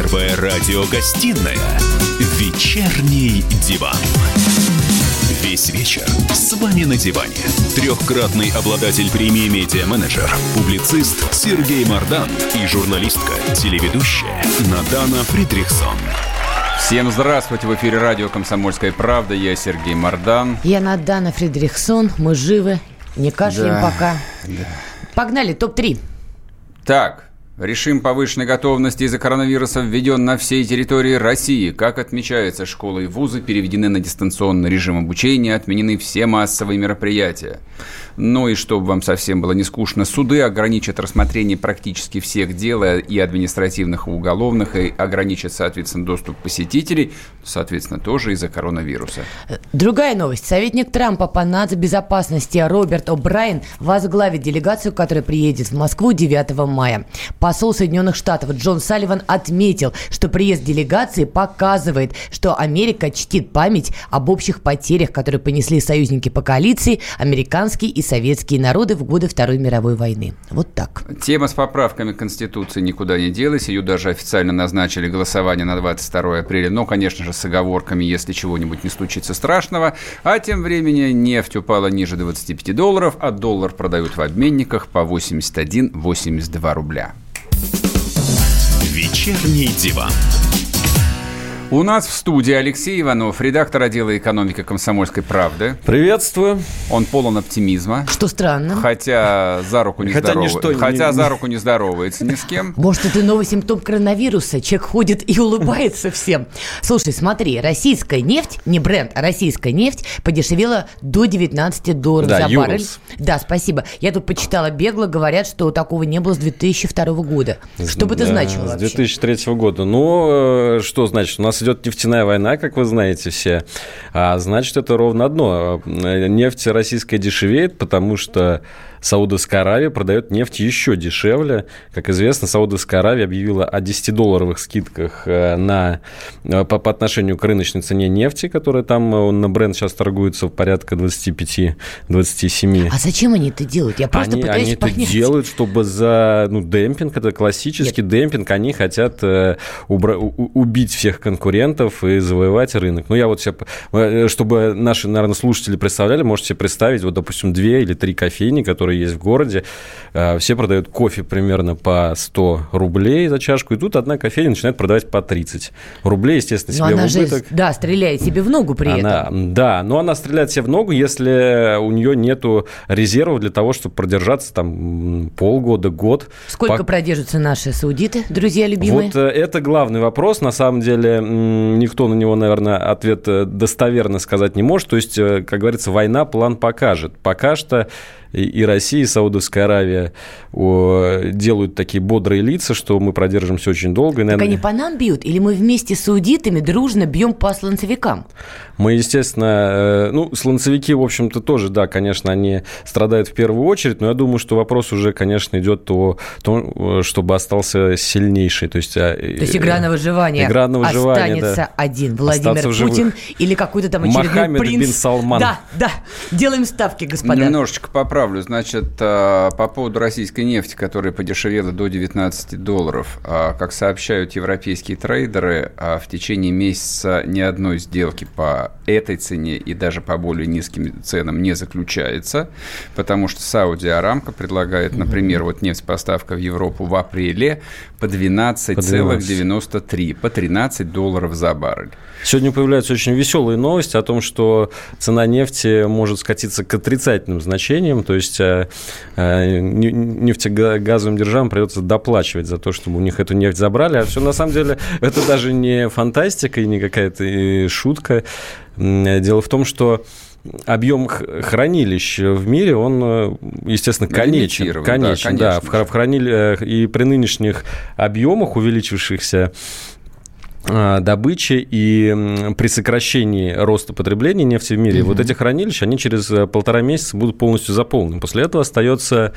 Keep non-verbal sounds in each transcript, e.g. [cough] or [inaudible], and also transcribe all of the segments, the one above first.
Первая радиогостинная «Вечерний диван». Весь вечер с вами на диване. Трехкратный обладатель премии «Медиа-менеджер», публицист Сергей Мардан и журналистка, телеведущая Надана Фридрихсон. Всем здравствуйте! В эфире радио «Комсомольская правда». Я Сергей Мардан. Я Надана Фридрихсон. Мы живы. Не кашляем Да, пока. да. Погнали, топ-3. Так, режим повышенной готовности из-за коронавируса введен на всей территории России. Как отмечается, школы и вузы переведены на дистанционный режим обучения, отменены все массовые мероприятия. Ну и чтобы вам совсем было не скучно, суды ограничат рассмотрение практически всех дел и административных, и уголовных, и ограничат, соответственно, доступ посетителей, соответственно, тоже из-за коронавируса. Другая новость. Советник Трампа по нацбезопасности Роберт О'Брайен возглавит делегацию, которая приедет в Москву 9 мая. Посол Соединенных Штатов Джон Салливан отметил, что приезд делегации показывает, что Америка чтит память об общих потерях, которые понесли союзники по коалиции, американские и советские народы в годы Второй мировой войны. Вот так. Тема с поправками к Конституции никуда не делась. Ее даже официально назначили голосование на 22 апреля. Но, конечно же, с оговорками, если чего-нибудь не случится страшного. А тем временем нефть упала ниже 25 долларов, а доллар продают в обменниках по 81-82 рубля. «Вечерний диван». У нас в студии Алексей Иванов, редактор отдела экономики «Комсомольской правды». Приветствую. Он полон оптимизма. Что странно. Хотя за руку не Хотя здоровается. ничто не- Хотя за руку не здоровается ни с кем. [laughs] Может, это новый симптом коронавируса. Человек ходит и [laughs] улыбается всем. Слушай, смотри, российская нефть, не бренд, а российская нефть подешевела до 19 долларов Да, за баррель. Да, спасибо. Я тут почитала бегло, говорят, что такого не было с 2002 года. Что бы это Да, значило С вообще? 2003 года. Ну, э, что значит? У нас идет нефтяная война, как вы знаете все. А значит, это ровно одно. Нефть российская дешевеет, потому что Саудовская Аравия продает нефть еще дешевле. Как известно, Саудовская Аравия объявила о 10-долларовых скидках э, на, э, по, по отношению к рыночной цене нефти, которая там э, на бренд сейчас торгуется в порядка 25-27. А зачем они это делают? Я просто они, пытаюсь они это понять. делают, чтобы за ну, демпинг, это классический демпинг, они хотят э, убра- убить всех конкурентов и завоевать рынок. Ну, я вот себе, чтобы наши, наверное, слушатели представляли, можете себе представить, вот, допустим, две или три кофейни, которые есть в городе, э, все продают кофе примерно по 100 рублей за чашку, и тут одна кофейня начинает продавать по 30 рублей, естественно, Но себе она в же, убыток. да, стреляет себе в ногу при Она, этом. Да, но она стреляет себе в ногу, если у нее нету резервов для того, чтобы продержаться там полгода, год. Сколько Пок- продержатся наши саудиты, друзья любимые? Вот э, это главный вопрос. На самом деле никто на него, наверное, ответ э, достоверно сказать не может. То есть, как говорится, война план покажет. Пока что и и Россия, и Саудовская Аравия о, делают такие бодрые лица, что мы продержимся очень долго. И, Так наверное, они по нам бьют? Или мы вместе с саудитами дружно бьем по слонцевикам? Мы, естественно, э, ну, слонцевики, в общем-то, тоже, да, конечно, они страдают в первую очередь, но я думаю, что вопрос уже, конечно, идет о том, э, чтобы остался сильнейший. То есть, а, То есть игра на выживание. Игра на выживание, Останется да. один Владимир. Путин или какой-то там очередной Мохаммед принц. бин Салман. Да, да. Делаем ставки, господа. Немножечко поправлю. Значит, э, по поводу российской нефти, которая подешевела до 19 долларов. А, Как сообщают европейские трейдеры, а, в течение месяца ни одной сделки по этой цене и даже по более низким ценам не заключается, потому что Саудия Арамка предлагает, например, вот нефть-поставка в Европу в апреле по 12,93, по 13 долларов за баррель. Сегодня появляются очень веселые новости о том, что цена нефти может скатиться к отрицательным значениям, то есть э, э, не- нефтегазовым державам придется доплачивать за то, чтобы у них эту нефть забрали, а все на самом деле [laughs] это даже не фантастика и не какая-то шутка. Дело в том, что объем хранилищ в мире, он, э, естественно, конечен. Лимитирован, да, Конечен, да. конечно В хра- в хранили- И при нынешних объемах, увеличившихся добычи и при сокращении роста потребления нефти в мире, вот эти хранилища, они через э, полтора месяца будут полностью заполнены. После этого остается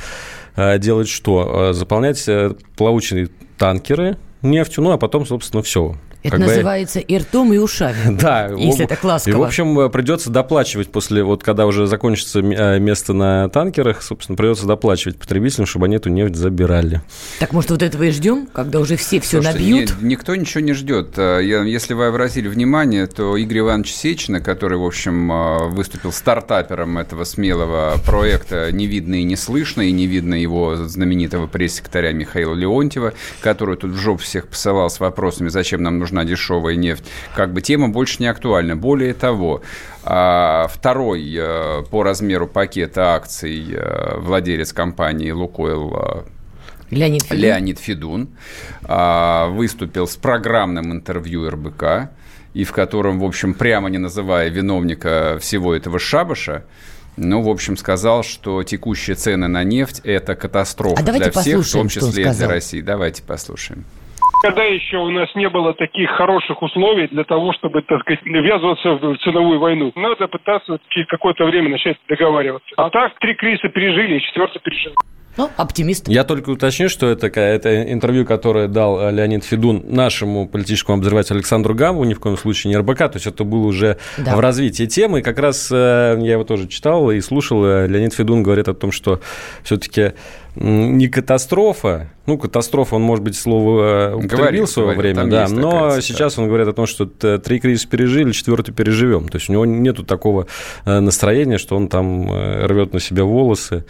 э, делать что? Э, Заполнять э, плавучие танкеры нефтью, ну а потом, собственно, все. Это называется бы... и ртом, и ушами. [laughs] Да. Если в, это ласково. И, в общем, придется доплачивать после, вот когда уже закончится э, место на танкерах, собственно, придется доплачивать потребителям, чтобы они эту нефть забирали. Так, может, вот этого и ждем, когда уже все все Слушайте, набьют? Не, никто ничего не ждет. Э, если вы обратили внимание, то Игорь Иванович Сечина, который, в общем, э, выступил стартапером этого смелого проекта «Не видно и не слышно», и не видно его знаменитого пресс-секретаря Михаила Леонтьева, который тут в жопу всех посылал с вопросами, зачем нам нужно нужна дешевая нефть, как бы тема больше не актуальна. Более того, а, второй э, по размеру пакета акций э, владелец компании «Лукойл» э, Леонид Федун, Леонид Федун а, выступил с программным интервью РБК, и в котором, в общем, прямо не называя виновника всего этого шабаша, ну, в общем, сказал, что текущие цены на нефть – это катастрофа а для всех, в том числе и для России. Давайте послушаем. Когда еще у нас не было таких хороших условий для того, чтобы, так сказать, ввязываться в ценовую войну, надо пытаться через какое-то время начать договариваться. А так, три кризиса пережили, четвертый пережили. Ну, оптимист. Я только уточню, что это, это интервью, которое дал э, Леонид Федун нашему политическому обозревателю Александру Гамову, ни в коем случае не РБК, то есть это было уже да. в развитии темы. И как раз э, я его тоже читал и слушал, э, Леонид Федун говорит о том, что все-таки не катастрофа, ну, катастрофа, он, может быть, слово употребил в свое время, да, но сейчас он говорит о том, что три кризиса пережили, четвертый переживем. То есть у него нету такого настроения, что он там рвет на себя волосы.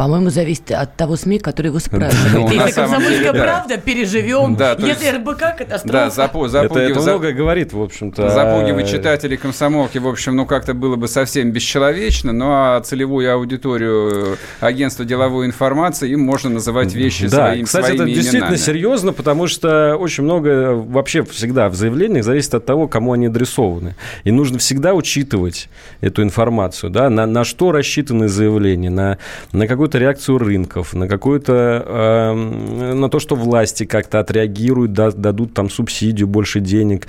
По-моему, зависит от того СМИ, который его спрашивает. Если «Комсомольская правда», переживем. Если РБК, катастрофа. Да. Это многое говорит, в общем-то. Запугивать читателей комсомолки, в общем, ну, как-то было бы совсем бесчеловечно, ну, а целевую аудиторию агентства деловой информации им можно называть вещи да, своим, кстати, своими это действительно серьезно, потому что очень много вообще всегда в заявлениях зависит от того, кому они адресованы. И нужно всегда учитывать эту информацию, да, на, на что рассчитаны заявления, на, на какой какую-то реакцию рынков, на какую-то, э, на то, что власти как-то отреагируют, да, дадут там субсидию, больше денег,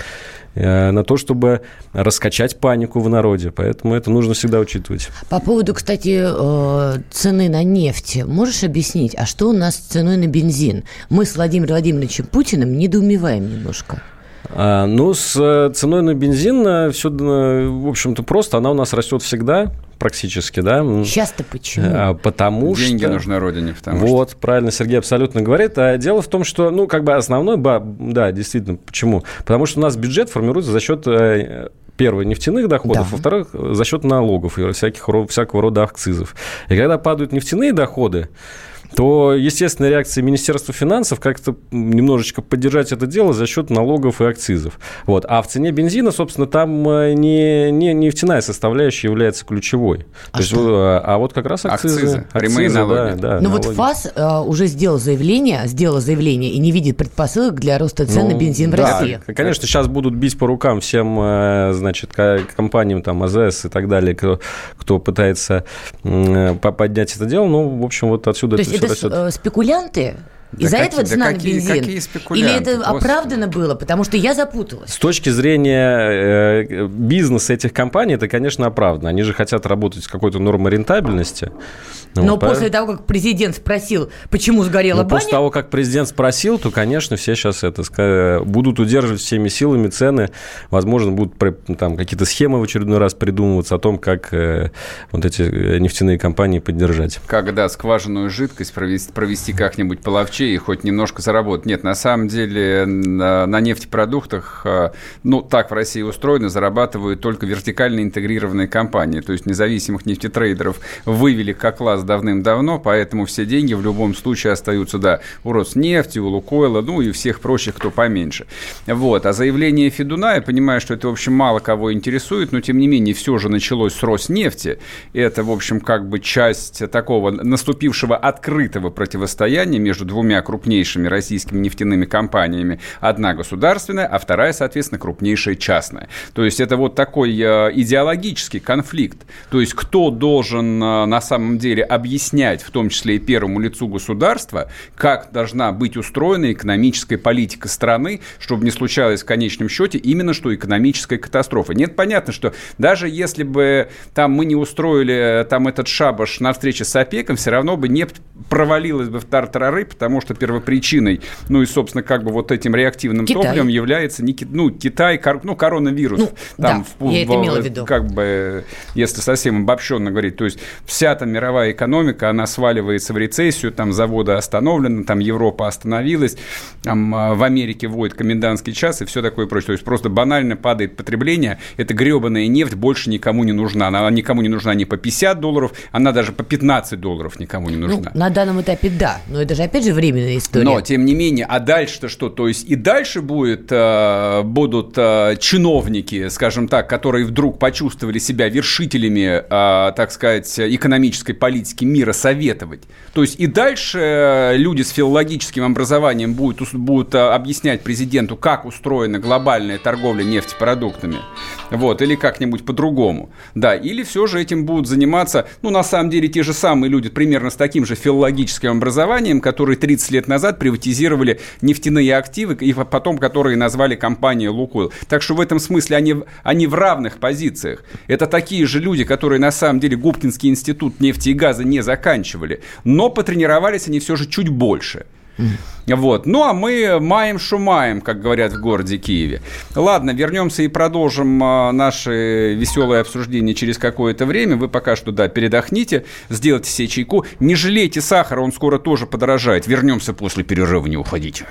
э, на то, чтобы раскачать панику в народе. Поэтому это нужно всегда учитывать. По поводу, кстати, э, цены на нефть. Можешь объяснить, а что у нас с ценой на бензин? Мы с Владимиром Владимировичем Путиным недоумеваем немножко. А, ну, с э, ценой на бензин э, все, э, в общем-то, просто. Она у нас растет всегда практически, да. Сейчас-то почему? А, потому Деньги что... Деньги нужны родине, потому вот, что... правильно Сергей абсолютно говорит. А дело в том, что, ну, как бы основной, да, действительно, почему? Потому что у нас бюджет формируется за счет первое, нефтяных доходов, да. во-вторых, за счет налогов и всяких, всякого рода акцизов. И когда падают нефтяные доходы, то естественная реакция Министерства финансов как-то немножечко поддержать это дело за счет налогов и акцизов. Вот. А в цене бензина, собственно, там э, не, не нефтяная составляющая является ключевой. А, То есть, э, а вот как раз акцизы. Акцизы, прямые акцизы, налоги. Да, да, ну вот ФАС а, уже сделал заявление, сделал заявление и не видит предпосылок для роста цен ну, на бензин да, в России. Конечно, сейчас будут бить по рукам всем, значит, компаниям, там, АЗС и так далее, кто, кто пытается поднять это дело. Ну, в общем, вот отсюда То это это спекулянты? Да Из-за этого цена да какие, на бензин? Какие Или это Господи. оправдано было? Потому что я запуталась. С точки зрения э, бизнеса этих компаний, это, конечно, оправдано. Они же хотят работать с какой-то нормой рентабельности. Ну, Но вот, после по... того, как президент спросил, почему сгорела ну, баня... После того, как президент спросил, то, конечно, все сейчас это будут удерживать всеми силами цены. Возможно, будут там какие-то схемы в очередной раз придумываться о том, как э, вот эти э, нефтяные компании поддержать. Как, да, скважинную жидкость провести, провести как-нибудь половче и хоть немножко заработать. Нет, на самом деле на, нефтепродуктах, э, ну, так в России устроено, зарабатывают только вертикально интегрированные компании. То есть независимых нефтетрейдеров вывели как класс давным-давно, поэтому все деньги в любом случае остаются, да, у Роснефти, у Лукойла, ну и всех прочих, кто поменьше. Вот. А заявление Федуна, я понимаю, что это, в общем, мало кого интересует, но, тем не менее, все же началось с Роснефти. Это, в общем, как бы часть такого наступившего открытого противостояния между двумя крупнейшими российскими нефтяными компаниями. Одна государственная, а вторая, соответственно, крупнейшая частная. То есть это вот такой э, идеологический конфликт. То есть кто должен э, на самом деле объяснять, в том числе и первому лицу государства, как должна быть устроена экономическая политика страны, чтобы не случалось в конечном счете именно что экономическая катастрофа. Нет, понятно, что даже если бы там мы не устроили там этот шабаш на встрече с ОПЕКом, все равно бы нефть провалилась бы в тартарары, потому потому что первопричиной, ну и, собственно, как бы вот этим реактивным Китай. топливом является не, ну, Китай, кор, ну, коронавирус. Ну, там, да, в, я в, это имела в виду. Как бы, если совсем обобщенно говорить, то есть вся там мировая экономика, она сваливается в рецессию, там заводы остановлены, там Европа остановилась, там а, в Америке вводят комендантский час и все такое прочее. То есть просто банально падает потребление, эта гребаная нефть больше никому не нужна. Она никому не нужна не по 50 долларов, она даже по 15 долларов никому не нужна. Ну, на данном этапе да, но это же опять же временная история. Но, тем не менее, а дальше-то что? То есть и дальше будет, э, будут э, чиновники, скажем так, которые вдруг почувствовали себя вершителями, э, так сказать, экономической политики мира советовать. То есть и дальше люди с филологическим образованием будут, будут объяснять президенту, как устроена глобальная торговля нефтепродуктами. Вот, или как-нибудь по-другому. Да, или все же этим будут заниматься, ну, на самом деле, те же самые люди, примерно с таким же филологическим образованием, которые 30 лет назад приватизировали нефтяные активы, и потом которые назвали компанией «Лукойл». Так что в этом смысле они, они в равных позициях. Это такие же люди, которые на самом деле Губкинский институт нефти и газа не заканчивали. Но потренировались они все же чуть больше. Вот. Ну, а мы маем шумаем, как говорят в городе Киеве. Ладно, вернемся и продолжим а, наши веселые обсуждения через какое-то время. Вы пока что, да, передохните, сделайте себе чайку. Не жалейте сахара, он скоро тоже подорожает. Вернемся после перерыва, не уходите.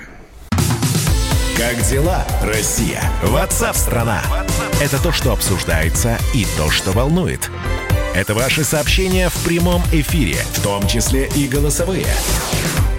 Как дела, Россия? Ватсап-страна! Это то, что обсуждается и то, что волнует. Это ваши сообщения в прямом эфире, в том числе и голосовые.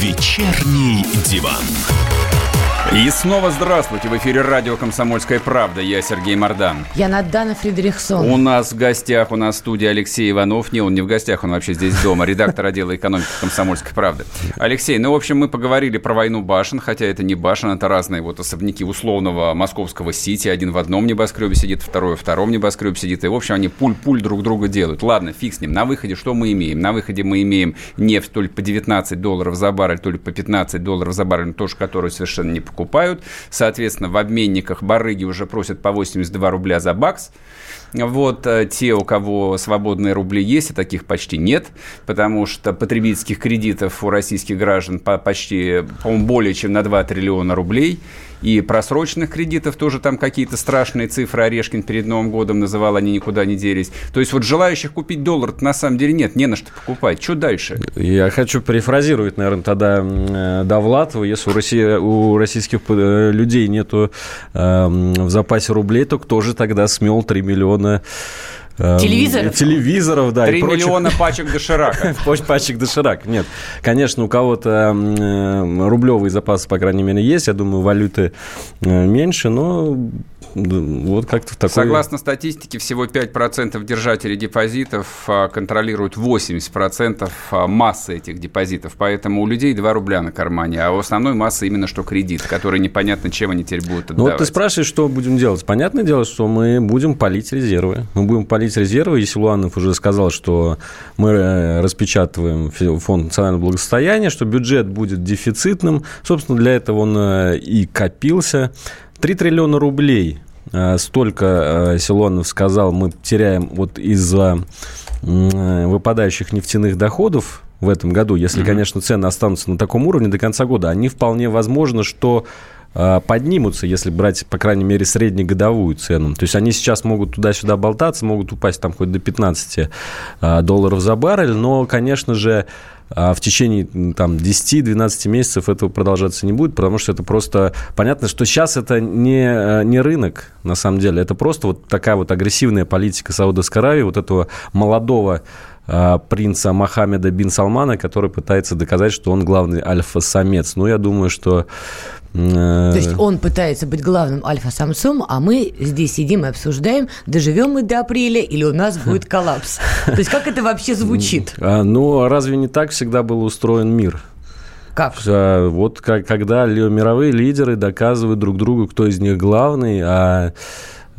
«Вечерний диван». И снова здравствуйте. В эфире радио «Комсомольская правда». Я Сергей Мордан. Я Надана Фредериксон. У нас в гостях, у нас в студии Алексей Иванов. Не, он не в гостях, он вообще здесь дома. Редактор отдела экономики «Комсомольской правды». Алексей, ну, в общем, мы поговорили про войну башен, хотя это не башен, это разные вот особняки условного московского Сити. Один в одном небоскребе сидит, второй в втором небоскребе сидит. И, в общем, они пуль-пуль друг друга делают. Ладно, фиг с ним. На выходе что мы имеем? На выходе мы имеем нефть то ли по 19 долларов за баррель, то ли по 15 долларов за баррель, тоже которую совершенно не покупают покупают. Соответственно, в обменниках барыги уже просят по 82 рубля за бакс. Вот э, те, у кого свободные рубли есть, и таких почти нет, потому что потребительских кредитов у российских граждан почти, по-моему, более чем на 2 триллиона рублей – и просроченных кредитов тоже там какие-то страшные цифры Орешкин перед Новым годом называл, они никуда не делись. То есть вот желающих купить доллар на самом деле нет, не на что покупать. Что дальше? Я хочу перефразировать, наверное, тогда э, Довлатова. Если у, России, у российских э, людей нету э, в запасе рублей, то кто же тогда смел 3 миллиона телевизоров? Телевизоров, да. Три миллиона пачек [laughs] доширака. Пачек доширак. Нет. Конечно, у кого-то э, рублевые запасы, по крайней мере, есть. Я думаю, валюты э, меньше, но вот как-то в такой... Согласно статистике, всего 5% держателей депозитов а, контролируют 80% а, массы этих депозитов. Поэтому у людей 2 рубля на кармане, а у основной массы именно что кредит, который непонятно, чем они теперь будут отдавать. Ну вот ты спрашиваешь, что будем делать. Понятное дело, что мы будем полить резервы. Мы будем полить резервы. Есилуанов уже сказал, что мы э, распечатываем фонд национального благосостояния, что бюджет будет дефицитным. Собственно, для этого он э, и копился. 3 триллиона рублей э, столько э, Силонов сказал, мы теряем вот из-за э, выпадающих нефтяных доходов в этом году, если, mm-hmm. конечно, цены останутся на таком уровне до конца года, они вполне возможно, что поднимутся, если брать, по крайней мере, среднегодовую цену. То есть они сейчас могут туда-сюда болтаться, могут упасть там хоть до 15 долларов за баррель, но, конечно же, а в течение там, 10-12 месяцев этого продолжаться не будет, потому что это просто... Понятно, что сейчас это не, э, не рынок, на самом деле. Это просто вот такая вот агрессивная политика Саудовской Аравии, вот этого молодого э, принца Мохаммеда бин Салмана, который пытается доказать, что он главный альфа-самец. Ну, я думаю, что то есть он пытается быть главным альфа-самцом, а мы здесь сидим и обсуждаем, доживем мы до апреля или у нас будет [laughs] коллапс. То есть как это вообще звучит? [laughs] А, ну, разве не так всегда был устроен мир? Как? Вот когда мировые лидеры доказывают друг другу, кто из них главный, а Э,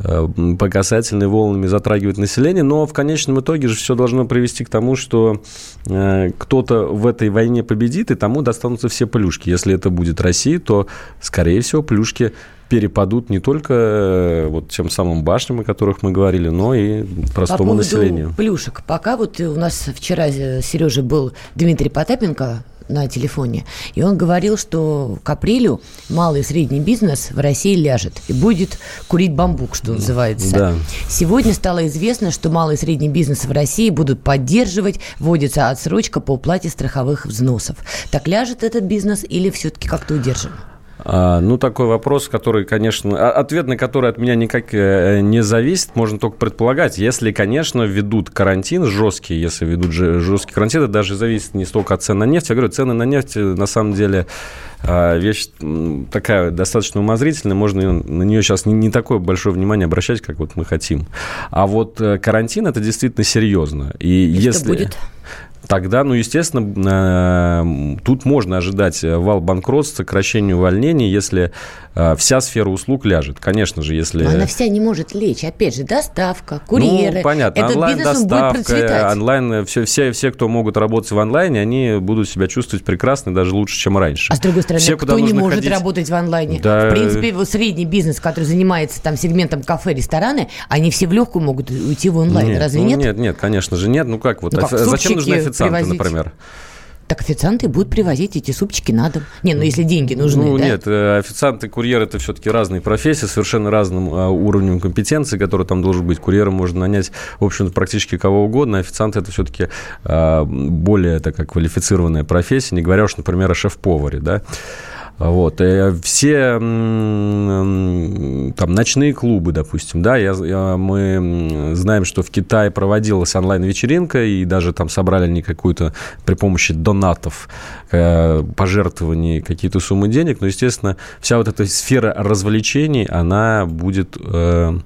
по касательной волнами затрагивает население, но в конечном итоге же все должно привести к тому, что э, кто-то в этой войне победит, и тому достанутся все плюшки. Если это будет Россия, то, скорее всего, плюшки перепадут не только э, вот тем самым башням, о которых мы говорили, но и простому По населению. плюшек. Пока вот у нас вчера Сережа был Дмитрий Потапенко, на телефоне, и он говорил, что к апрелю малый и средний бизнес в России ляжет и будет курить бамбук, что называется. Да. Сегодня стало известно, что малый и средний бизнес в России будут поддерживать, вводится отсрочка по уплате страховых взносов. Так ляжет этот бизнес или все-таки как-то удержим? А, ну, такой вопрос, который, конечно, а, ответ на который от меня никак э, не зависит, можно только предполагать. Если, конечно, ведут карантин жесткий, если ведут жесткий карантин, это даже зависит не столько от цен на нефть. Я говорю, цены на нефть, э, на самом деле, а, вещь такая достаточно умозрительная, можно на нее сейчас не, не такое большое внимание обращать, как вот мы хотим. А вот э, карантин это действительно серьезно. И, И если... Будет? Тогда, ну, естественно, э, тут можно ожидать вал банкротств, сокращение увольнений, если э, вся сфера услуг ляжет. Конечно же, если... Но она вся не может лечь. Опять же, доставка, курьеры. Ну, понятно. Этот онлайн-доставка, онлайн, все, все, все, кто могут работать в онлайне, они будут себя чувствовать прекрасно, даже лучше, чем раньше. А с другой стороны, все, кто не может ходить... работать в онлайне? Да... В принципе, средний бизнес, который занимается там сегментом кафе, рестораны, они все в легкую могут уйти в онлайн. Нет, Разве ну, нет? Нет, нет, конечно же нет. Ну как вот? Ну, как, Зачем нужны официанты, привозить? например? Так официанты будут привозить эти супчики на дом. Не, ну если деньги нужны, Ну да? нет, э, официанты, курьеры – это все-таки разные профессии, совершенно разным а, уровнем компетенции, который там должен быть. Курьером можно нанять, в общем-то, практически кого угодно. Официанты – это все-таки а, более такая квалифицированная профессия, не говоря уж, например, о шеф-поваре, да. Вот. И э, все там ночные клубы, допустим, да, я, я, мы знаем, что в Китае проводилась онлайн-вечеринка, и даже там собрали они какую-то при помощи донатов, э, пожертвований какие-то суммы денег, но, естественно, вся вот эта сфера развлечений, она будет э,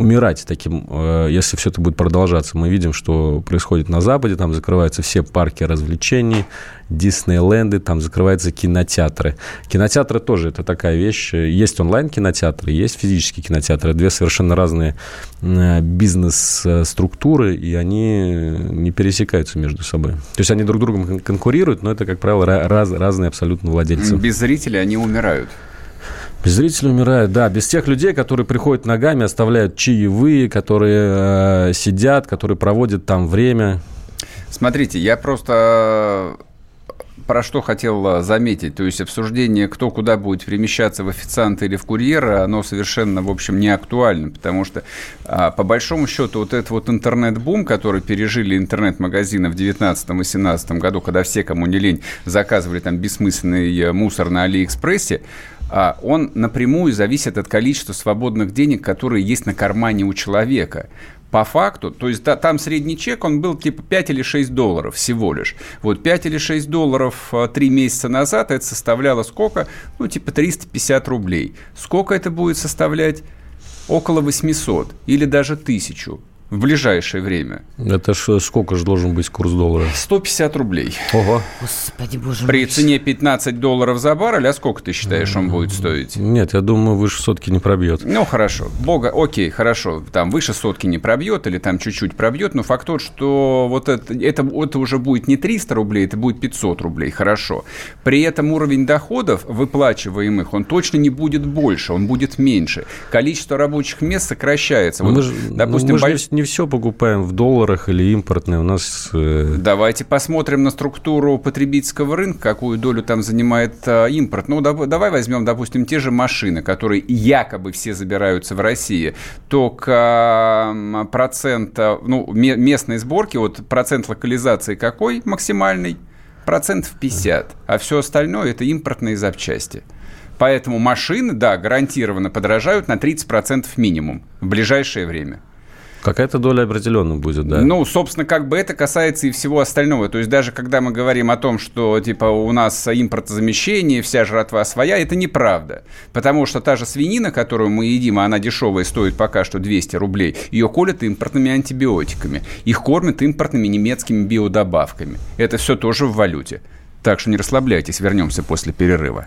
умирать таким, э, если все это будет продолжаться. Мы видим, что происходит на Западе, там закрываются все парки развлечений, Диснейленды, там закрываются кинотеатры. Кинотеатры тоже это такая вещь. Есть онлайн-кинотеатры, есть физические кинотеатры. Две совершенно разные э, бизнес-структуры, и они не пересекаются между собой. То есть они друг другом конкурируют, но это, как правило, раз, разные абсолютно владельцы. Без зрителей они умирают. Без зрителей умирают, да. Без тех людей, которые приходят ногами, оставляют чаевые, которые э, сидят, которые проводят там время. Смотрите, я просто э, про что хотел э, заметить. То есть обсуждение, кто куда будет перемещаться, в официанта или в курьера, оно совершенно, в общем, не актуально, потому что, а, по большому счету, вот этот вот интернет-бум, который пережили интернет-магазины в 2019-2018 году, когда все, кому не лень, заказывали там бессмысленный мусор на Алиэкспрессе, он напрямую зависит от количества свободных денег, которые есть на кармане у человека по факту, то есть да, там средний чек, он был типа 5 или 6 долларов всего лишь. Вот 5 или 6 долларов 3 а, месяца назад это составляло сколько? Ну, типа 350 рублей. Сколько это будет составлять? Около 800 или даже 1000 в ближайшее время. Это ж, сколько же должен быть курс доллара? 150 рублей. Ого. Господи, боже При мой. цене 15 долларов за баррель, а сколько ты считаешь, он будет стоить? Нет, я думаю, выше сотки не пробьет. Ну, хорошо. Бога, окей, хорошо. Там выше сотки не пробьет или там чуть-чуть пробьет, но факт тот, что вот это, это, это уже будет не 300 рублей, это будет 500 рублей, хорошо. При этом уровень доходов, выплачиваемых, он точно не будет больше, он будет меньше. Количество рабочих мест сокращается. Вот, мы же, допустим, мы же больш не все покупаем в долларах или импортные. У нас... Э... Давайте посмотрим на структуру потребительского рынка, какую долю там занимает э, импорт. Ну, да, давай возьмем, допустим, те же машины, которые якобы все забираются в России. Только э, процент, ну, местной сборки, вот процент локализации какой максимальный? Процентов 50. А все остальное – это импортные запчасти. Поэтому машины, да, гарантированно подорожают на 30% минимум в ближайшее время. Какая-то доля определенно будет, да. Ну, собственно, как бы это касается и всего остального. То есть даже когда мы говорим о том, что типа у нас импортозамещение, вся жратва своя, это неправда. Потому что та же свинина, которую мы едим, а она дешевая, стоит пока что 200 рублей, ее колят импортными антибиотиками. Их кормят импортными немецкими биодобавками. Это все тоже в валюте. Так что не расслабляйтесь, вернемся после перерыва.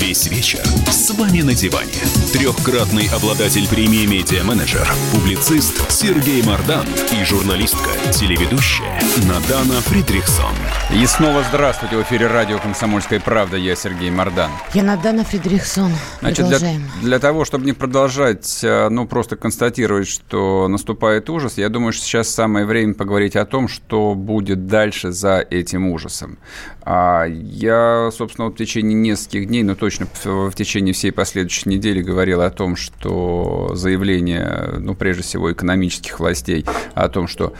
Весь вечер с вами на диване. Трехкратный обладатель премии «Медиа-менеджер», публицист Сергей Мардан и журналистка, телеведущая Надана Фридрихсон. И снова здравствуйте. В эфире радио «Комсомольская правда». Я Сергей Мордан. Я Надана Фридрихсон. Значит, для, для того, чтобы не продолжать, а, ну, просто констатировать, что наступает ужас, я думаю, что сейчас самое время поговорить о том, что будет дальше за этим ужасом. А я, собственно, в течение нескольких дней, ну, точно в течение всей последующей недели говорил о том, что заявление, ну, прежде всего, экономических властей о том, что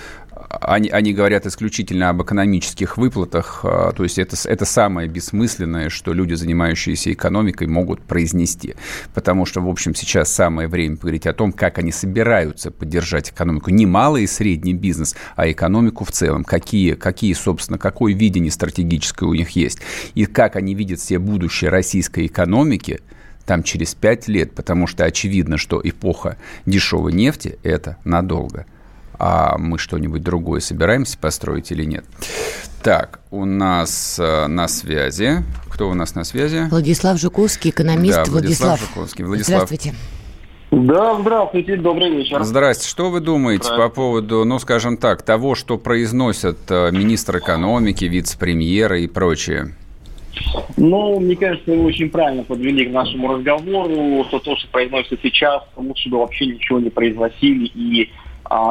они, они говорят исключительно об экономических выплатах, а, то есть это, это самое бессмысленное, что люди, занимающиеся экономикой, могут произнести. Потому что, в общем, сейчас самое время поговорить о том, как они собираются поддержать экономику. Не малый и средний бизнес, а экономику в целом. Какие, какие собственно, какое видение стратегическое у них есть. И как они видят себе будущее российской экономики – там через пять лет, потому что очевидно, что эпоха дешевой нефти – это надолго а мы что-нибудь другое собираемся построить или нет. Так, у нас э, на связи. Кто у нас на связи? Владислав Жуковский, экономист. Да, Владислав, Владислав Жуковский. Владислав. Здравствуйте. Да, здравствуйте, добрый вечер. Здрасте. Что вы думаете по поводу, ну, скажем так, того, что произносят э, министр экономики, вице-премьеры и прочее? Ну, мне кажется, вы очень правильно подвели к нашему разговору, что то, что произносится сейчас, лучше бы вообще ничего не произносили и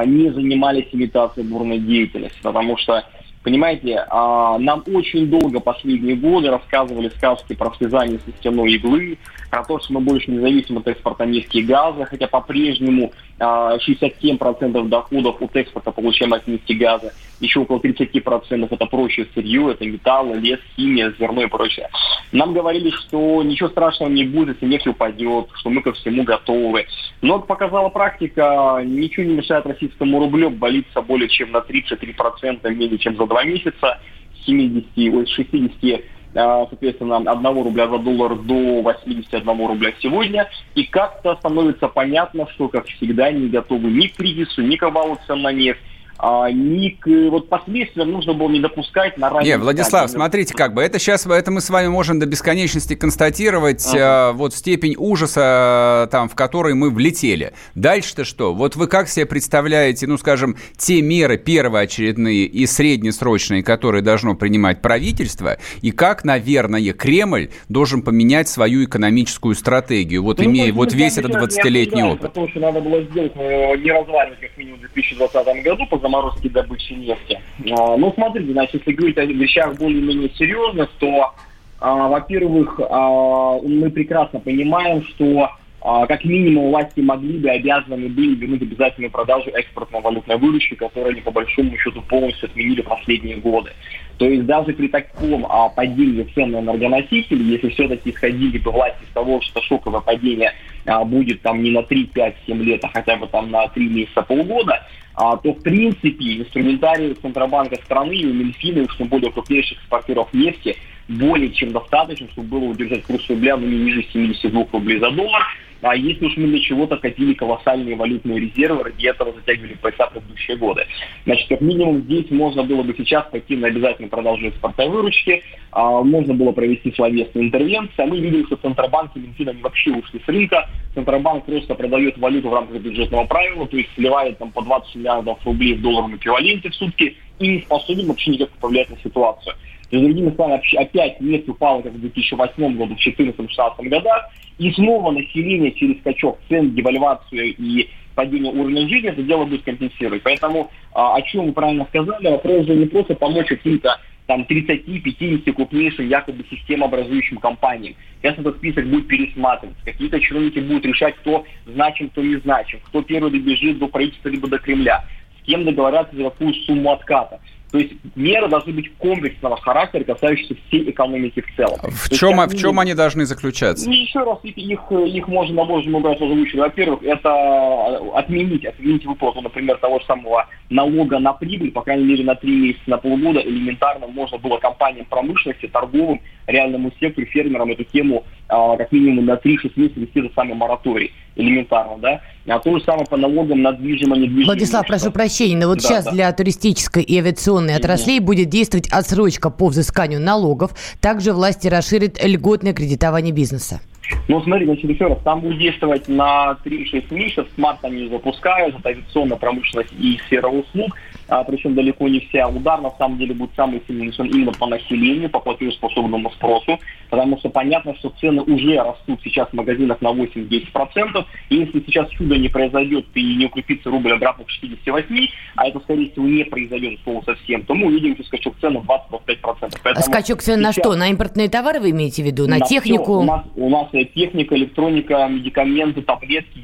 не занимались имитацией бурной деятельности, потому что Понимаете, а, нам очень долго последние годы рассказывали сказки про связание стеной иглы, про то, что мы больше не зависим от экспорта нефти и газа, хотя по-прежнему 67% а, доходов от экспорта получаем от нефти и газа, еще около 30% это прочее сырье, это металл, лес, химия, зерно и прочее. Нам говорили, что ничего страшного не будет, если нефть упадет, что мы ко всему готовы. Но, как показала практика, ничего не мешает российскому рублю болиться более чем на 33% менее чем за два месяца, с 70, ой, с 60 а, соответственно, 1 рубля за доллар до 81 рубля сегодня. И как-то становится понятно, что, как всегда, не готовы ни к кризису, ни к обвалу цен на нефть а, ни к вот последствиям нужно было не допускать на ранее. Не, Владислав, смотрите, как бы это сейчас это мы с вами можем до бесконечности констатировать ага. э, вот степень ужаса там, в который мы влетели. Дальше-то что? Вот вы как себе представляете, ну, скажем, те меры первоочередные и среднесрочные, которые должно принимать правительство, и как, наверное, Кремль должен поменять свою экономическую стратегию, вот ну, имея вот весь этот 20-летний опыт? Потому что надо было сделать, э, не разваливать как минимум в 2020 году заморозки добычи нефти. А, ну, смотрите, значит, если говорить о вещах более-менее серьезных, то, а, во-первых, а, мы прекрасно понимаем, что как минимум власти могли бы, обязаны были вернуть обязательную продажу экспортной валютной выручки, которую они по большому счету полностью отменили последние годы. То есть даже при таком а, падении цен на энергоносители, если все-таки исходили бы власти с того, что шоковое падение а, будет там не на 3, 5, 7 лет, а хотя бы там на 3 месяца, полгода, а, то в принципе инструментарий Центробанка страны и Минфина, уж тем более крупнейших экспортеров нефти, более чем достаточно, чтобы было удержать курс рубля ну, не ниже 72 рублей за доллар. А если уж мы для чего-то копили колоссальные валютные резервы, ради этого затягивали пояса предыдущие годы. Значит, как минимум здесь можно было бы сейчас пойти на обязательно продолжение экспортной выручки, а, можно было провести словесные интервенции, а мы видим, что Центробанк и Минфин, они вообще ушли с рынка, Центробанк просто продает валюту в рамках бюджетного правила, то есть сливает там по 20 миллиардов рублей в долларовом эквиваленте в сутки и не способен вообще никак повлиять на ситуацию. То есть, другими словами, опять нефть упала, как в 2008 году, в 2014-2016 годах, и снова население через скачок цен, девальвацию и падение уровня жизни это дело будет компенсировать. Поэтому, а, о чем вы правильно сказали, вопрос же не просто помочь каким-то там 30-50 крупнейшим якобы системообразующим компаниям. Сейчас этот список будет пересматриваться. Какие-то чиновники будут решать, кто значим, кто не значим, кто первый добежит до правительства либо до Кремля, с кем договорятся за какую сумму отката. То есть меры должны быть комплексного характера, касающиеся всей экономики в целом. В, чем, есть, в чем они должны заключаться? Ну, еще раз, их, их можно на божьему много озвучить. Во-первых, это отменить, отменить выплату, например, того же самого налога на прибыль, по крайней мере, на три месяца, на полгода, элементарно можно было компаниям промышленности, торговым, реальному сектору, фермерам эту тему а, как минимум на 3-6 месяцев вести же самый мораторий, элементарно, да. А то же самое по налогам на движимое, недвижимое. Владислав, прошу прощения, но вот да, сейчас да. для туристической и авиационной отраслей будет действовать отсрочка по взысканию налогов. Также власти расширят льготное кредитование бизнеса. Ну, смотри, значит, еще раз, там будет действовать на 3-6 месяцев, с марта они запускают, это авиационная промышленность и сфера услуг, а, причем далеко не вся. Удар, на самом деле, будет самый сильный именно по населению, по платежеспособному спросу, потому что понятно, что цены уже растут сейчас в магазинах на 8-10%, и если сейчас чудо не произойдет и не укрепится рубль обратно к 68, а это, скорее всего, не произойдет слово совсем, то мы увидим скачок цен на 20-25%. а скачок цен на что? На импортные товары вы имеете в виду? На, на технику? У нас, у нас техника, электроника, медикаменты, таблетки,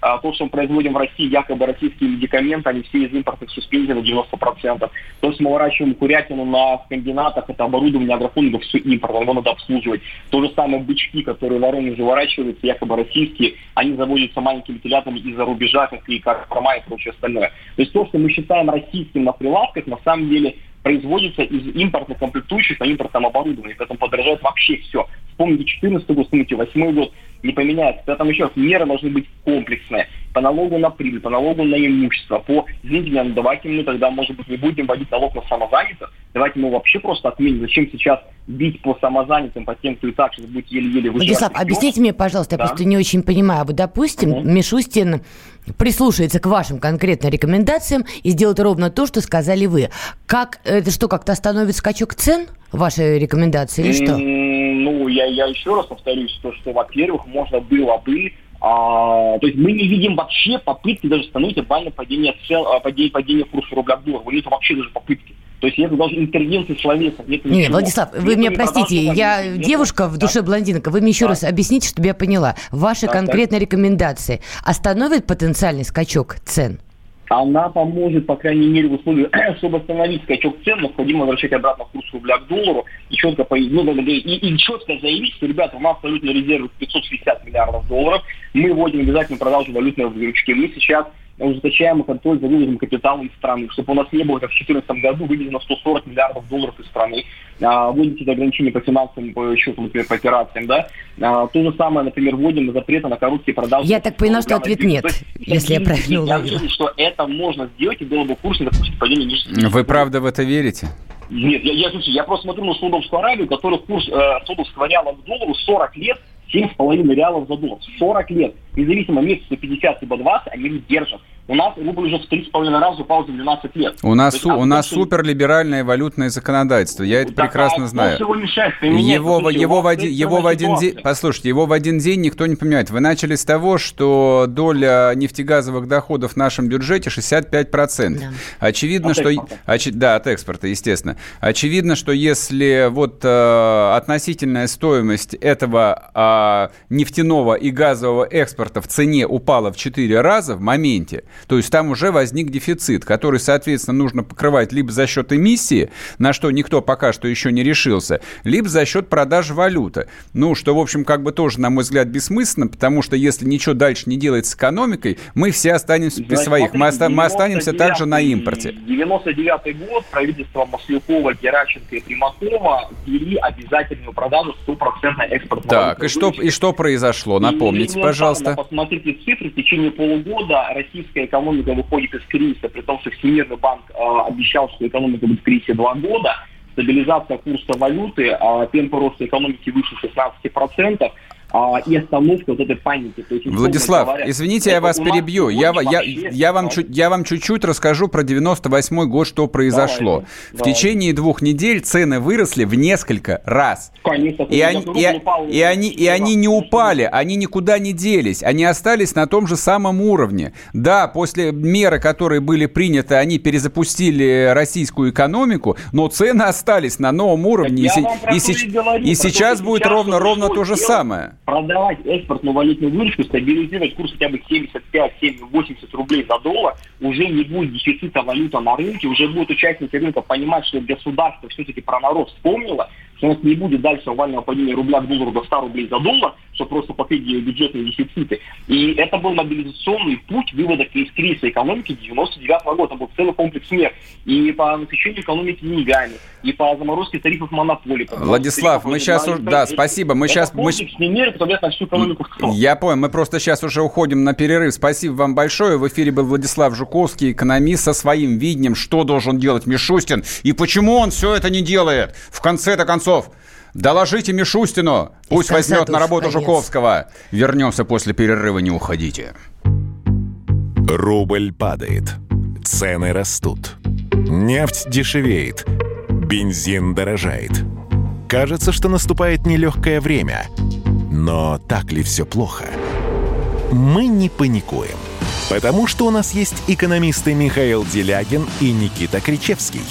а, то, что мы производим в России, якобы российские медикаменты, они все из импортных суспензий на 90%. То есть мы выращиваем курятину на комбинатах, это оборудование агрофондов, все импортное, его надо обслуживать. То же самое бычки, которые в Воронеже выращиваются, якобы российские, они заводятся маленькими телятами из-за рубежа, как и как форма и прочее остальное. То есть то, что мы считаем российским на прилавках, на самом деле производится из импортных комплектующих на импортном оборудовании. Поэтому подорожает вообще все. Вспомните 14 год, вспомните 8 год, не поменяется. Поэтому еще раз, меры должны быть комплексные. По налогу на прибыль, по налогу на имущество, по, извините меня, ну давайте мы тогда, может быть, не будем вводить налог на самозанятых, давайте мы вообще просто отменим. Зачем сейчас бить по самозанятым, по тем, кто и так сейчас будет еле-еле выживать? Владислав, объясните мне, пожалуйста, да. я просто не очень понимаю. Вот, допустим, угу. Мишустин прислушается к вашим конкретно рекомендациям и сделает ровно то, что сказали вы. Как, это что, как-то остановит скачок цен? Ваши рекомендации или что? Ну, я, я еще раз повторюсь, то, что, во-первых, можно было бы а, то есть мы не видим вообще попытки даже остановить глобальное падение, цен, а, падение, падение курса рубля к доллару. Нет вообще даже попытки. То есть это даже интервенции словеса. Нет не, Владислав, вы меня простите, я нет, девушка в душе да. блондинка. Вы мне еще да. раз объясните, чтобы я поняла. Ваши да, конкретные да. рекомендации остановят потенциальный скачок цен? она поможет, по крайней мере, в условиях, [clears throat] чтобы остановить скачок цен, необходимо возвращать обратно курс рубля к доллару и четко, ну, и, и четко заявить, что, ребята, у нас валютные резервы 560 миллиардов долларов, мы вводим обязательно продажу валютной выручки, мы сейчас ужесточаемый контроль за вывозом капитала из страны, чтобы у нас не было, как в 2014 году, выведено 140 миллиардов долларов из страны, а, вводите ограничения по финансовым по счету, например, по операциям, да. А, то же самое, например, вводим запреты на короткие продажи. Я так поняла, что ответ нет, есть, [laughs] если я правильно уловила. Я что это можно сделать, и было бы курс, допустим, падение ниже. Вы правда в это верите? Нет, я, я, я просто смотрю на Саудовскую Аравию, который курс э, Саудовского реала к доллару 40 лет 7,5 реалов за доллар. 40 лет. Независимо месяца 50 либо 20, они держат. У нас рубль уже в 3,5 раза упал за 12 лет. У нас, есть, у нас суперлиберальное валютное законодательство. Я это да, прекрасно а знаю. Его, его, его, в один, его в один день, послушайте, его в один день никто не понимает. Вы начали с того, что доля нефтегазовых доходов в нашем бюджете 65%. Да. Очевидно, от что... Оч, да, от экспорта, естественно. Очевидно, что если вот э, относительная стоимость этого э, нефтяного и газового экспорта в цене упала в 4 раза в моменте, То есть там уже возник дефицит, который, соответственно, нужно покрывать либо за счет эмиссии, на что никто пока что еще не решился, либо за счет продажи валюты. Ну, что, в общем, как бы тоже, на мой взгляд, бессмысленно, потому что если ничего дальше не делать с экономикой, мы все останемся при своих. Мы, оста- мы останемся также на импорте. 99 год правительство Маслякова, Геращенко и Примакова ввели обязательную продажу стопроцентной экспортной Так, и что, и что произошло? Напомните, и пожалуйста. Посмотрите цифры. В течение полугода российская экономика выходит из кризиса, при том, что Всемирный банк э, обещал, что экономика будет в кризисе два года. Стабилизация курса валюты, э, темпы роста экономики выше 16%. А, и остановка вот этой паники. То есть, Владислав, говоря, извините, я вас перебью. Я, я, я, вам чуть, я вам чуть-чуть расскажу про 98 год, что произошло. Давайте, в давайте. течение двух недель цены выросли в несколько раз. Конечно, и, они, и, упал, и, они, и они не упали, они никуда не делись, они остались на том же самом уровне. Да, после меры, которые были приняты, они перезапустили российскую экономику, но цены остались на новом уровне. И, и, и, говорю, и сейчас будет ровно, ровно то же самое продавать экспортную валютную выручку, стабилизировать курс хотя бы 75-80 рублей за доллар, уже не будет дефицита валюты на рынке, уже будут участники рынка понимать, что государство все-таки про народ вспомнило, что у нас не будет дальше овального падения рубля к доллару до 100 рублей за доллар, что просто покрыть бюджетные дефициты. И это был мобилизационный путь вывода из кризиса экономики 99 -го года. Это был целый комплекс мер. И по насыщению экономики деньгами, и по заморозке тарифов монополий. Владислав, мы сейчас... уже, Да, спасибо. Мы сейчас... Мы... меры, которые на всю экономику Я понял. Мы просто сейчас уже уходим на перерыв. Спасибо вам большое. В эфире был Владислав Жуковский, экономист со своим видением, что должен делать Мишустин и почему он все это не делает. В конце-то концов, Доложите Мишустину, пусть возьмет на работу конец. Жуковского. Вернемся после перерыва, не уходите. Рубль падает, цены растут, нефть дешевеет, бензин дорожает. Кажется, что наступает нелегкое время. Но так ли все плохо? Мы не паникуем, потому что у нас есть экономисты Михаил Делягин и Никита Кричевский –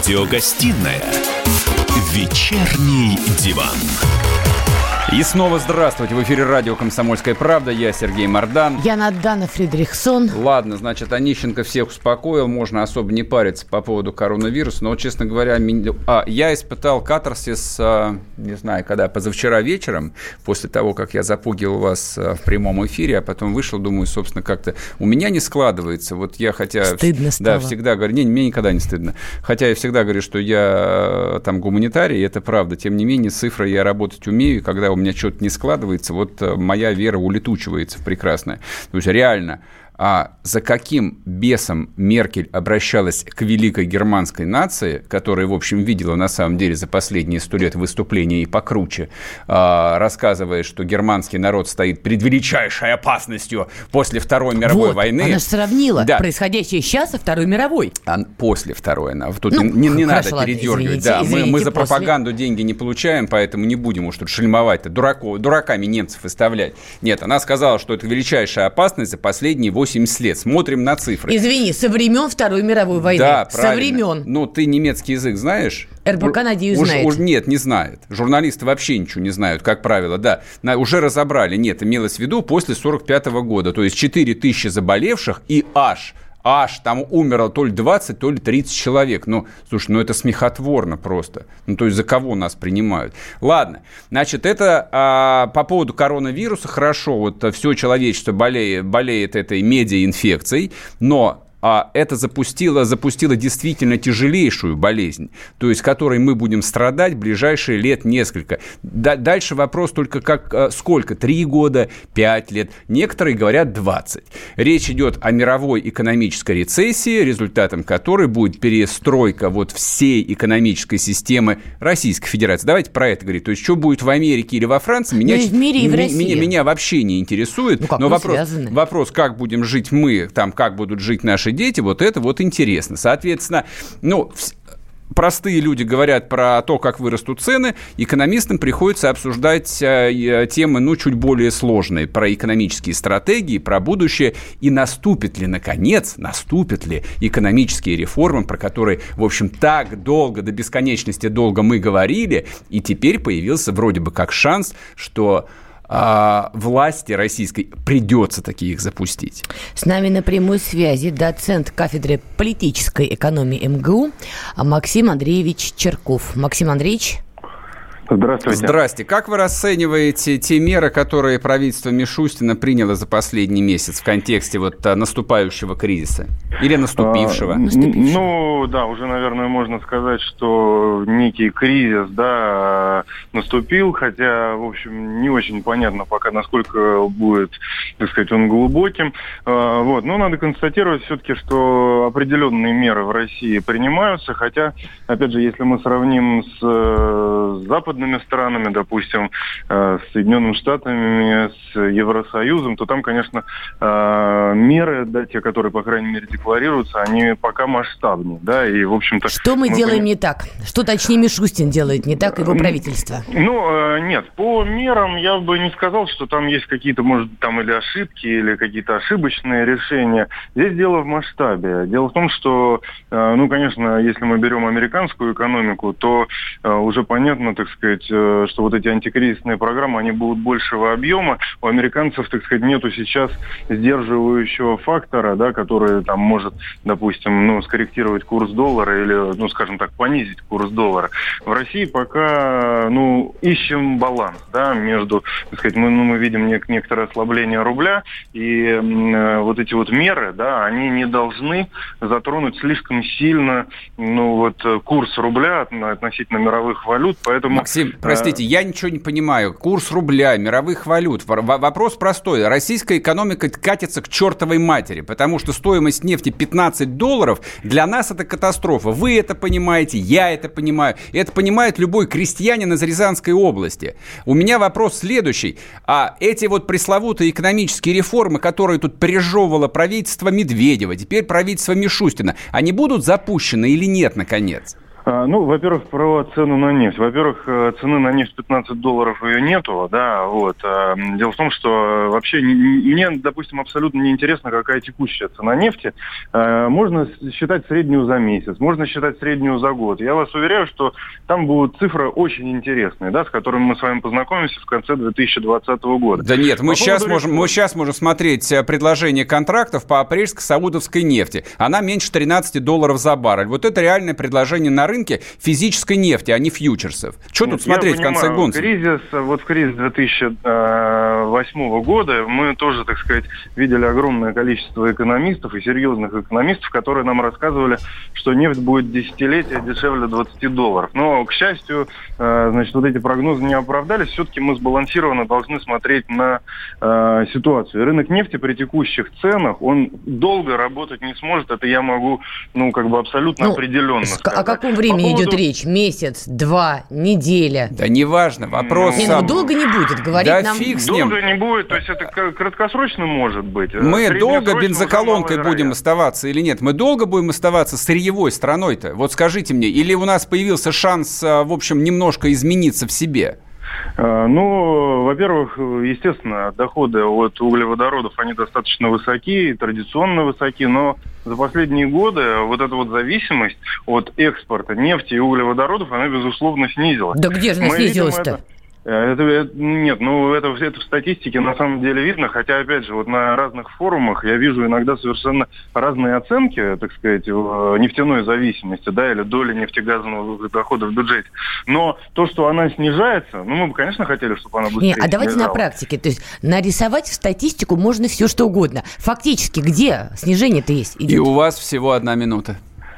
Радиогостинная «Вечерний диван». И снова здравствуйте. В эфире радио «Комсомольская правда». Я Сергей Мордан. Я Надана Фридрихсон. Ладно, значит, Онищенко всех успокоил. Можно особо не париться по поводу коронавируса. Но, честно говоря, а, я испытал катарсис, а, не знаю, когда, позавчера вечером, после того, как я запугивал вас а, в прямом эфире, а потом вышел, думаю, собственно, как-то у меня не складывается. Вот я хотя... Стыдно стало. Да, всегда говорю, не, мне никогда не стыдно. Хотя я всегда говорю, что я там гуманитарий, это правда. Тем не менее, цифры я работать умею, когда у меня что-то не складывается, вот э, моя вера улетучивается в прекрасное. То есть реально а за каким бесом Меркель обращалась к великой германской нации, которая, в общем, видела на самом деле за последние сто лет выступления и покруче, а, рассказывая, что германский народ стоит перед величайшей опасностью после Второй мировой вот, войны. Она же сравнила да. происходящее сейчас со Второй мировой. А после Второй. Тут ну, не, не надо ладно, передергивать. Извините, да, извините, мы, мы за после... пропаганду деньги не получаем, поэтому не будем уж тут шельмовать-то, дураками немцев выставлять. Нет, она сказала, что это величайшая опасность за последние 8 80 лет. Смотрим на цифры. Извини, со времен Второй мировой войны. Да, правильно. Со времен. Ну, ты немецкий язык знаешь? РБК, надеюсь, уж, знает. Уж, нет, не знает. Журналисты вообще ничего не знают, как правило. Да, на, уже разобрали. Нет, имелось в виду после 45 -го года. То есть 4 тысячи заболевших и аж аж там умерло то ли 20, то ли 30 человек. Ну, слушай, ну это смехотворно просто. Ну, то есть за кого нас принимают? Ладно, значит, это а, по поводу коронавируса хорошо. Вот все человечество болеет, болеет этой медиаинфекцией, но а это запустило, запустило действительно тяжелейшую болезнь, то есть которой мы будем страдать ближайшие лет несколько. дальше вопрос только как, а, сколько? Три года, пять лет? Некоторые говорят 20. Речь идет о мировой экономической рецессии, результатом которой будет перестройка вот всей экономической системы Российской Федерации. Давайте про это говорить. То есть, что будет в Америке или во Франции, меня, ну, в мире и в России. меня, меня вообще не интересует. Ну, как Но вопрос, вопрос, как будем жить мы, там, как будут жить наши наши дети, вот это вот интересно. Соответственно, ну, простые люди говорят про то, как вырастут цены, экономистам приходится обсуждать э, темы, ну, чуть более сложные, про экономические стратегии, про будущее, и наступит ли, наконец, наступят ли экономические реформы, про которые, в общем, так долго, до бесконечности долго мы говорили, и теперь появился вроде бы как шанс, что а, власти российской придется такие их запустить. С нами на прямой связи доцент кафедры политической экономии МГУ Максим Андреевич Черков. Максим Андреевич. Здравствуйте. Здрасте. Как вы расцениваете те меры, которые правительство Мишустина приняло за последний месяц в контексте вот а, наступающего кризиса? Или наступившего? А, наступившего? Ну, да, уже, наверное, можно сказать, что некий кризис, да, наступил, хотя, в общем, не очень понятно пока, насколько будет, так сказать, он глубоким. А, вот. Но надо констатировать все-таки, что определенные меры в России принимаются, хотя, опять же, если мы сравним с э, западными странами, допустим, э, с Соединенными Штатами, с Евросоюзом, то там, конечно, э, меры, да, те, которые, по крайней мере, декларируются, они пока масштабнее, да, и, в общем-то... Что мы, мы делаем поним... не так? Что, точнее, Мишустин делает не так, его правительство? Ну, э, нет, по мерам я бы не сказал, что там есть какие-то, может, там или ошибки, или какие-то ошибочные решения. Здесь дело в масштабе. Дело в том, что, ну, конечно, если мы берем американскую экономику, то уже понятно, так сказать, сказать, э, что вот эти антикризисные программы, они будут большего объема. У американцев, так сказать, нету сейчас сдерживающего фактора, да, который там может, допустим, ну, скорректировать курс доллара или, ну, скажем так, понизить курс доллара. В России пока, ну, ищем баланс, да, между, так сказать, мы, ну, мы видим нек- некоторое ослабление рубля, и э, вот эти вот меры, да, они не должны затронуть слишком сильно, ну, вот, курс рубля относительно мировых валют, поэтому... Максим, Максим, простите, я ничего не понимаю. Курс рубля, мировых валют. Вопрос простой. Российская экономика катится к чертовой матери, потому что стоимость нефти 15 долларов для нас это катастрофа. Вы это понимаете, я это понимаю. Это понимает любой крестьянин из Рязанской области. У меня вопрос следующий. А эти вот пресловутые экономические реформы, которые тут пережевывало правительство Медведева, теперь правительство Мишустина, они будут запущены или нет, наконец? А, ну, во-первых, про цену на нефть. Во-первых, э, цены на нефть 15 долларов ее нету, да, вот. А, дело в том, что вообще мне, допустим, абсолютно не интересно, какая текущая цена нефти. А, можно считать среднюю за месяц, можно считать среднюю за год. Я вас уверяю, что там будут цифры очень интересные, да, с которыми мы с вами познакомимся в конце 2020 года. Да нет, мы, сейчас, можем, мы сейчас можем смотреть э, предложение контрактов по апрельско-саудовской нефти. Она меньше 13 долларов за баррель. Вот это реальное предложение на рынке физической нефти, а не фьючерсов. Что тут смотреть в конце гонки? Кризис, вот в кризис 2008 года мы тоже, так сказать, видели огромное количество экономистов и серьезных экономистов, которые нам рассказывали, что нефть будет десятилетия дешевле 20 долларов. Но, к счастью, э, значит, вот эти прогнозы не оправдались. Все-таки мы сбалансированно должны смотреть на э, ситуацию. Рынок нефти при текущих ценах, он долго работать не сможет. Это я могу, ну, как бы абсолютно ну, определенно сказать. О каком времени поводу... идет речь? Месяц, два, неделя? Да неважно, вопрос не, сам... ну долго не будет, говорить да нам... фиг с ним. Долго не будет, то есть это краткосрочно может быть. Мы долго бензоколонкой будем оставаться или нет? Мы долго будем оставаться сырьевой страной-то? Вот скажите мне, или у нас появился шанс, а, в общем, немножко измениться в себе? А, ну, во-первых, естественно, доходы от углеводородов, они достаточно высоки, традиционно высоки, но за последние годы вот эта вот зависимость от экспорта нефти и углеводородов, она, безусловно, снизилась. Да где же она снизилась-то? Э, это, это, нет, ну это, это в статистике на самом деле видно, хотя, опять же, вот на разных форумах я вижу иногда совершенно разные оценки, так сказать, нефтяной зависимости, да, или доли нефтегазового дохода в бюджете. Но то, что она снижается, ну мы бы, конечно, хотели, чтобы она быстрее Нет, а давайте снижалась. на практике, то есть нарисовать в статистику можно все что угодно. Фактически, где снижение-то есть? Идет? И у вас всего одна минута.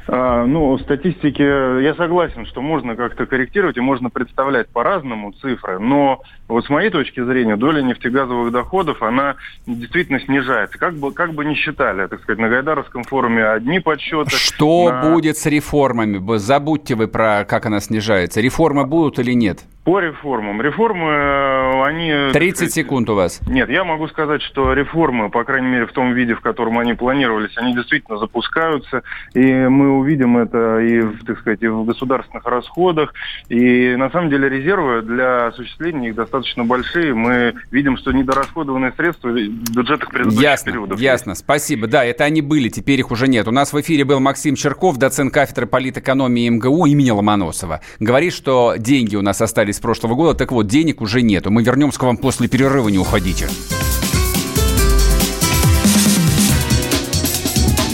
А, ну, статистики, я согласен, что можно как-то корректировать и можно представлять по-разному цифры, но вот с моей точки зрения доля нефтегазовых доходов, она действительно снижается. Как бы, как бы ни считали, так сказать, на Гайдаровском форуме одни подсчеты. Что на... будет с реформами? Забудьте вы про как она снижается. Реформы будут или нет? По реформам. Реформы, э, они... 30 сказать, секунд у вас. Нет, я могу сказать, что реформы, по крайней мере, в том виде, в котором они планировались, они действительно запускаются, и мы увидим это и, так сказать, и в государственных расходах, и на самом деле резервы для осуществления их достаточно большие. Мы видим, что недорасходованные средства в бюджетах предыдущих ясно, периодов. Ясно, спасибо. Да, это они были, теперь их уже нет. У нас в эфире был Максим Черков, доцент кафедры политэкономии МГУ имени Ломоносова. Говорит, что деньги у нас остались с прошлого года, так вот, денег уже нету. Мы вернемся к вам после перерыва, не уходите.